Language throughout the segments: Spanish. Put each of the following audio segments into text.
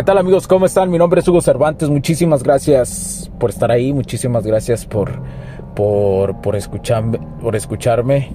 ¿Qué tal amigos? ¿Cómo están? Mi nombre es Hugo Cervantes. Muchísimas gracias por estar ahí. Muchísimas gracias por, por, por, escucharme, por escucharme.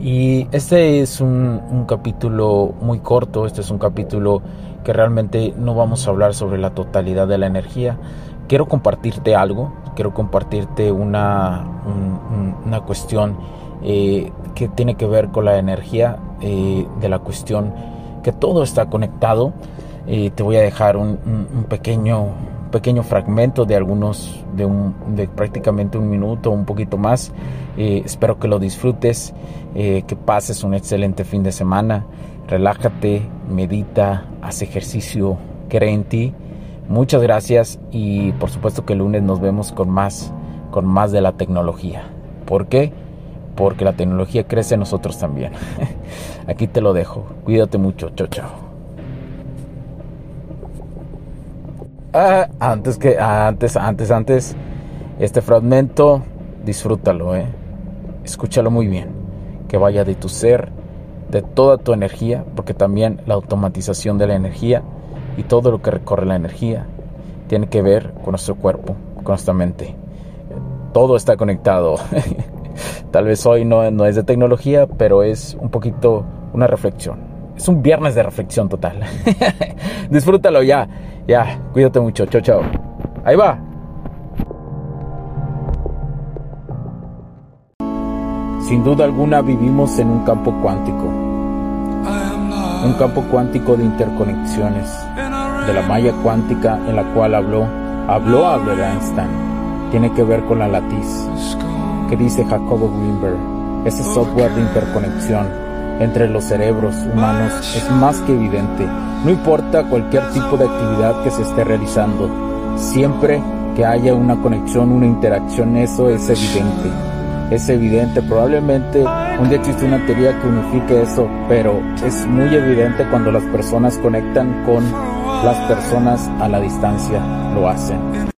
Y este es un, capítulo muy corto. Este es un capítulo que realmente no vamos a hablar sobre la totalidad de la energía. Quiero compartirte algo. Quiero compartirte una, un, una cuestión eh, que tiene que ver con la energía. Eh, de la cuestión que todo está conectado te voy a dejar un, pequeño, pequeño fragmento de algunos, de, prácticamente un minuto, un poquito más. Eh, espero que lo disfrutes, eh, que pases un excelente fin de semana. Relájate, medita, haz ejercicio, cree en ti. Muchas gracias y por supuesto que el lunes nos vemos con más, con más de la tecnología. ¿Por qué? Porque la tecnología crece en nosotros también. Aquí te lo dejo. Cuídate mucho. Chao, chao. Ah, antes que antes, antes, antes, este fragmento, disfrútalo, eh. Escúchalo muy bien. Que vaya de tu ser, de toda tu energía, porque también la automatización de la energía y todo lo que recorre la energía tiene que ver con nuestro cuerpo, con nuestra mente. Todo está conectado. Tal vez hoy no, no es de tecnología, pero es un poquito una reflexión. Es un viernes de reflexión total. Disfrútalo ya. Ya, cuídate mucho. Chao, chao. Ahí va. Sin duda alguna vivimos en un campo cuántico. Un campo cuántico de interconexiones. De la malla cuántica en la cual habló, habló Albert Einstein. Tiene que ver con la latiz. Que dice Jacobo Greenberg. Ese software de interconexión entre los cerebros humanos es más que evidente. No importa cualquier tipo de actividad que se esté realizando, siempre que haya una conexión, una interacción, eso es evidente. Es evidente, probablemente un día existe una teoría que unifique eso, pero es muy evidente cuando las personas conectan con las personas a la distancia, lo hacen.